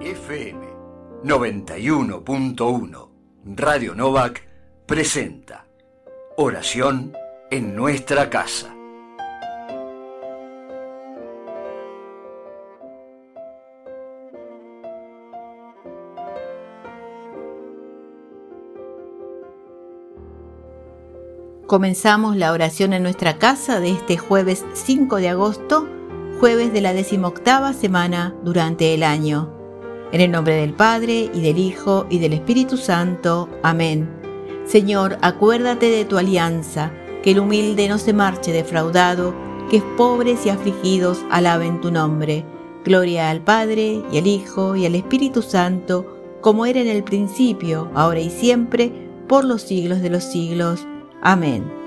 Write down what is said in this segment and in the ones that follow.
FM 91.1 Radio Novak presenta Oración en nuestra casa. Comenzamos la oración en nuestra casa de este jueves 5 de agosto, jueves de la decimoctava semana durante el año. En el nombre del Padre, y del Hijo, y del Espíritu Santo. Amén. Señor, acuérdate de tu alianza, que el humilde no se marche defraudado, que pobres y afligidos alaben tu nombre. Gloria al Padre, y al Hijo, y al Espíritu Santo, como era en el principio, ahora y siempre, por los siglos de los siglos. Amén.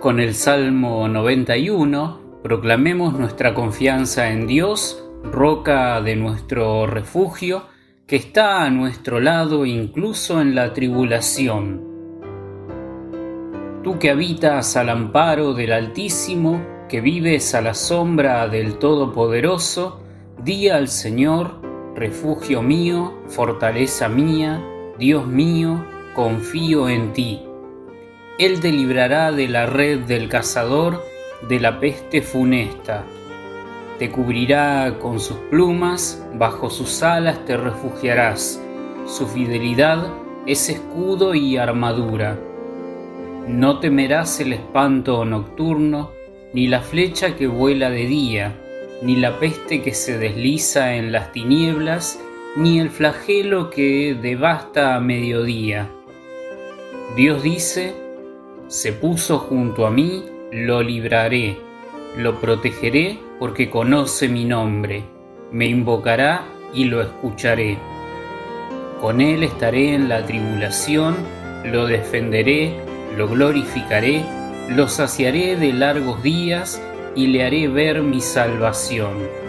Con el Salmo 91 proclamemos nuestra confianza en Dios, roca de nuestro refugio, que está a nuestro lado incluso en la tribulación. Tú que habitas al amparo del Altísimo, que vives a la sombra del Todopoderoso, di al Señor, refugio mío, fortaleza mía, Dios mío, confío en ti. Él te librará de la red del cazador, de la peste funesta. te cubrirá con sus plumas, bajo sus alas te refugiarás. Su fidelidad es escudo y armadura. No temerás el espanto nocturno, ni la flecha que vuela de día, ni la peste que se desliza en las tinieblas, ni el flagelo que devasta a mediodía. Dios dice, se puso junto a mí, lo libraré, lo protegeré porque conoce mi nombre, me invocará y lo escucharé. Con él estaré en la tribulación, lo defenderé, lo glorificaré, lo saciaré de largos días y le haré ver mi salvación.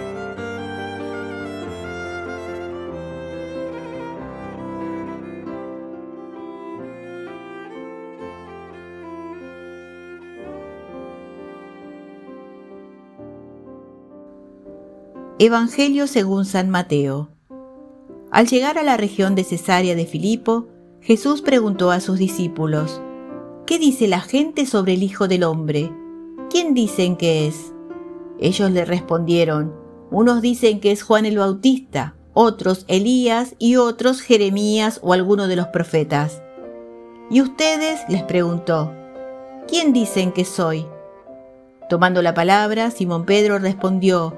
Evangelio según San Mateo. Al llegar a la región de Cesarea de Filipo, Jesús preguntó a sus discípulos, ¿Qué dice la gente sobre el Hijo del Hombre? ¿Quién dicen que es? Ellos le respondieron, unos dicen que es Juan el Bautista, otros Elías y otros Jeremías o alguno de los profetas. ¿Y ustedes? les preguntó, ¿quién dicen que soy? Tomando la palabra, Simón Pedro respondió,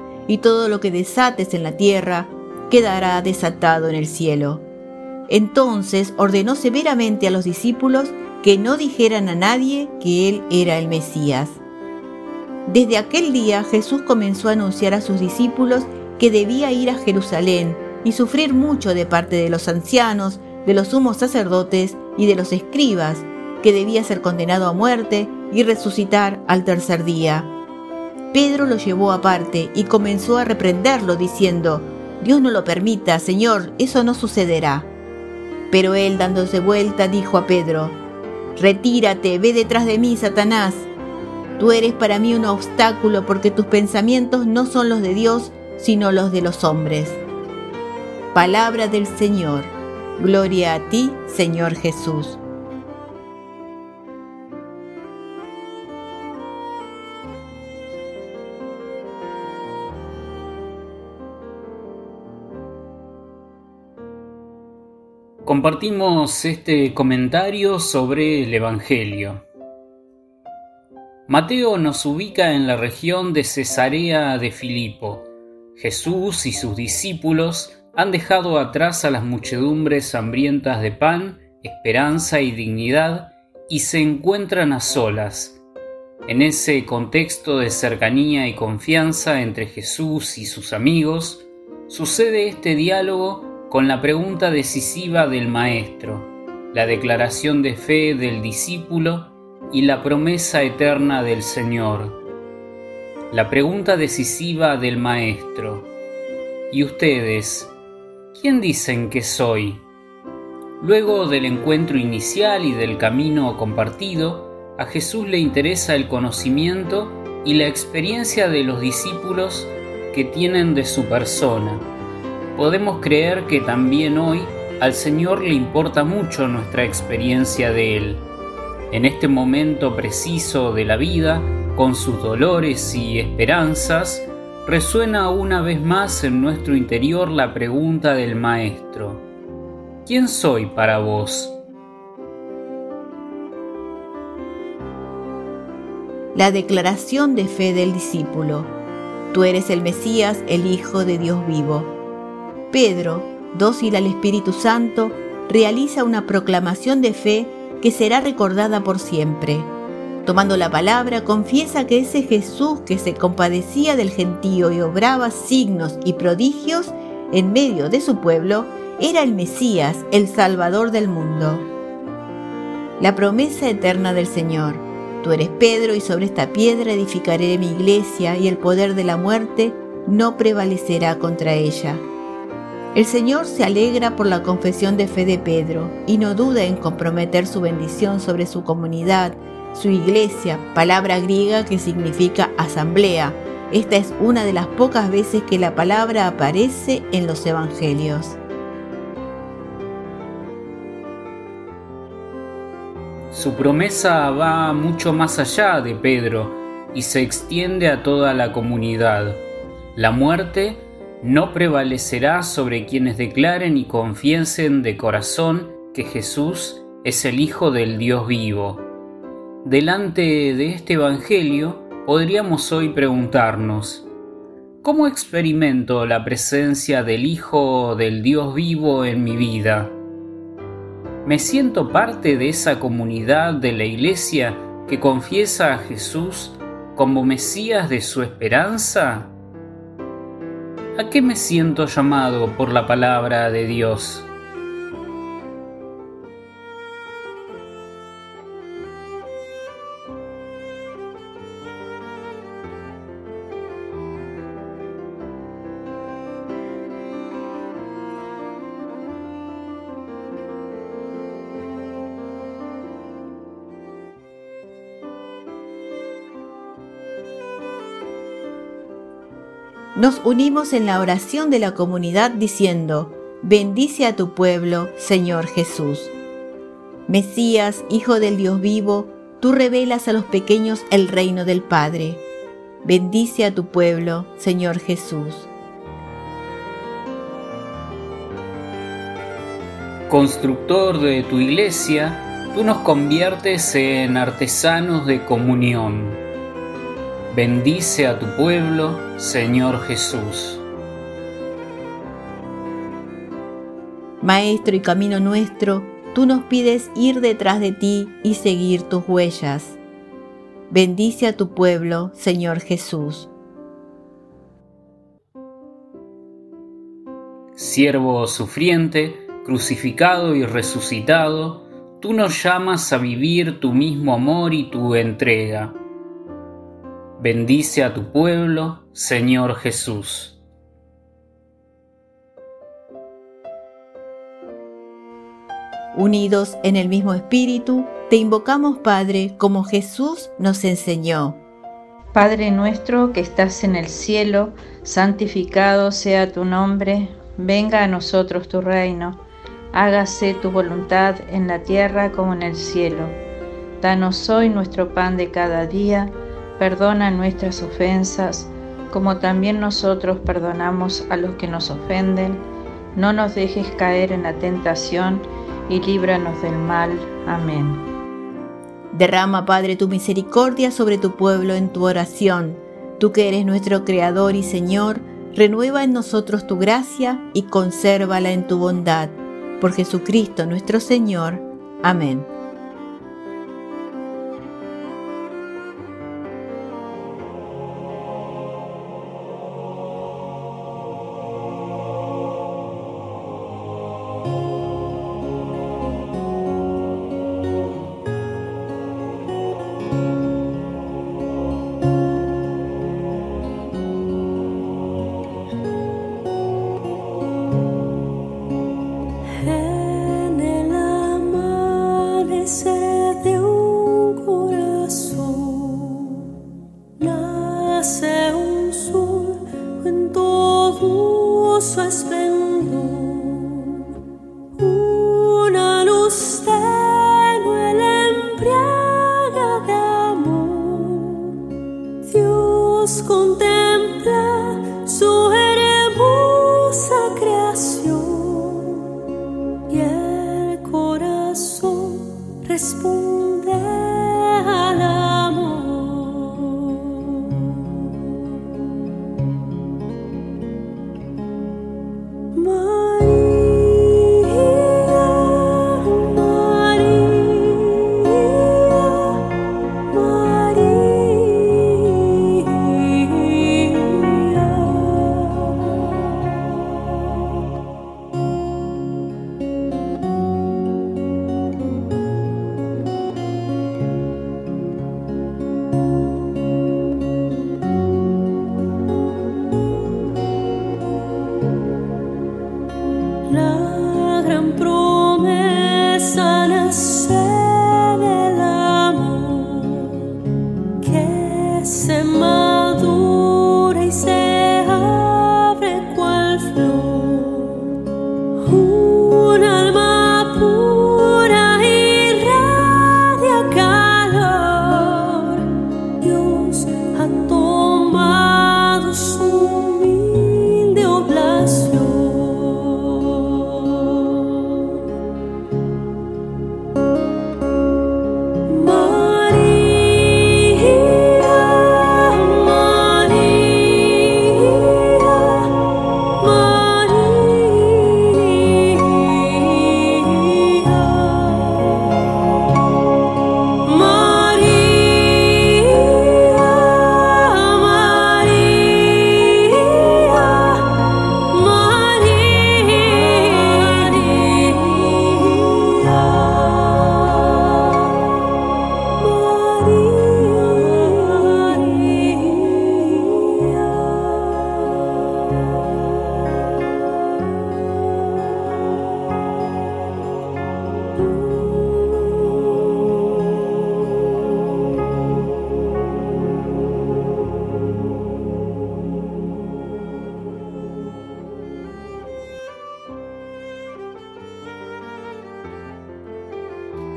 y todo lo que desates en la tierra quedará desatado en el cielo. Entonces ordenó severamente a los discípulos que no dijeran a nadie que él era el Mesías. Desde aquel día Jesús comenzó a anunciar a sus discípulos que debía ir a Jerusalén y sufrir mucho de parte de los ancianos, de los sumos sacerdotes y de los escribas, que debía ser condenado a muerte y resucitar al tercer día. Pedro lo llevó aparte y comenzó a reprenderlo diciendo, Dios no lo permita, Señor, eso no sucederá. Pero él dándose vuelta dijo a Pedro, Retírate, ve detrás de mí, Satanás. Tú eres para mí un obstáculo porque tus pensamientos no son los de Dios, sino los de los hombres. Palabra del Señor. Gloria a ti, Señor Jesús. Compartimos este comentario sobre el Evangelio. Mateo nos ubica en la región de Cesarea de Filipo. Jesús y sus discípulos han dejado atrás a las muchedumbres hambrientas de pan, esperanza y dignidad y se encuentran a solas. En ese contexto de cercanía y confianza entre Jesús y sus amigos, sucede este diálogo con la pregunta decisiva del Maestro, la declaración de fe del discípulo y la promesa eterna del Señor. La pregunta decisiva del Maestro. ¿Y ustedes? ¿Quién dicen que soy? Luego del encuentro inicial y del camino compartido, a Jesús le interesa el conocimiento y la experiencia de los discípulos que tienen de su persona podemos creer que también hoy al Señor le importa mucho nuestra experiencia de Él. En este momento preciso de la vida, con sus dolores y esperanzas, resuena una vez más en nuestro interior la pregunta del Maestro. ¿Quién soy para vos? La declaración de fe del discípulo. Tú eres el Mesías, el Hijo de Dios vivo. Pedro, dócil al Espíritu Santo, realiza una proclamación de fe que será recordada por siempre. Tomando la palabra, confiesa que ese Jesús que se compadecía del gentío y obraba signos y prodigios en medio de su pueblo, era el Mesías, el Salvador del mundo. La promesa eterna del Señor. Tú eres Pedro y sobre esta piedra edificaré mi iglesia y el poder de la muerte no prevalecerá contra ella. El Señor se alegra por la confesión de fe de Pedro y no duda en comprometer su bendición sobre su comunidad, su iglesia, palabra griega que significa asamblea. Esta es una de las pocas veces que la palabra aparece en los evangelios. Su promesa va mucho más allá de Pedro y se extiende a toda la comunidad. La muerte no prevalecerá sobre quienes declaren y confiesen de corazón que Jesús es el Hijo del Dios vivo. Delante de este Evangelio podríamos hoy preguntarnos, ¿cómo experimento la presencia del Hijo del Dios vivo en mi vida? ¿Me siento parte de esa comunidad de la Iglesia que confiesa a Jesús como Mesías de su esperanza? ¿A qué me siento llamado por la palabra de Dios? Nos unimos en la oración de la comunidad diciendo, bendice a tu pueblo, Señor Jesús. Mesías, Hijo del Dios vivo, tú revelas a los pequeños el reino del Padre. Bendice a tu pueblo, Señor Jesús. Constructor de tu iglesia, tú nos conviertes en artesanos de comunión Bendice a tu pueblo, Señor Jesús. Maestro y camino nuestro, tú nos pides ir detrás de ti y seguir tus huellas. Bendice a tu pueblo, Señor Jesús. Siervo sufriente, crucificado y resucitado, tú nos llamas a vivir tu mismo amor y tu entrega Bendice a tu pueblo, Señor Jesús. Unidos en el mismo espíritu, te invocamos, Padre, como Jesús nos enseñó. Padre nuestro que estás en el cielo, santificado sea tu nombre, venga a nosotros tu reino, hágase tu voluntad en la tierra como en el cielo. Danos hoy nuestro pan de cada día, Perdona nuestras ofensas, como también nosotros perdonamos a los que nos ofenden. No nos dejes caer en la tentación y líbranos del mal. Amén. Derrama, Padre, tu misericordia sobre tu pueblo en tu oración. Tú que eres nuestro Creador y Señor, renueva en nosotros tu gracia y consérvala en tu bondad. Por Jesucristo nuestro Señor. Amén.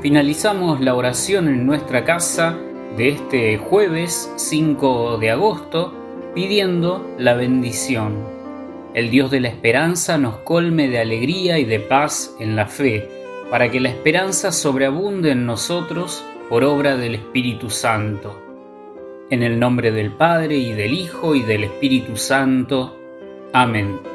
Finalizamos la oración en nuestra casa de este jueves 5 de agosto pidiendo la bendición. El Dios de la esperanza nos colme de alegría y de paz en la fe, para que la esperanza sobreabunde en nosotros por obra del Espíritu Santo. En el nombre del Padre y del Hijo y del Espíritu Santo. Amén.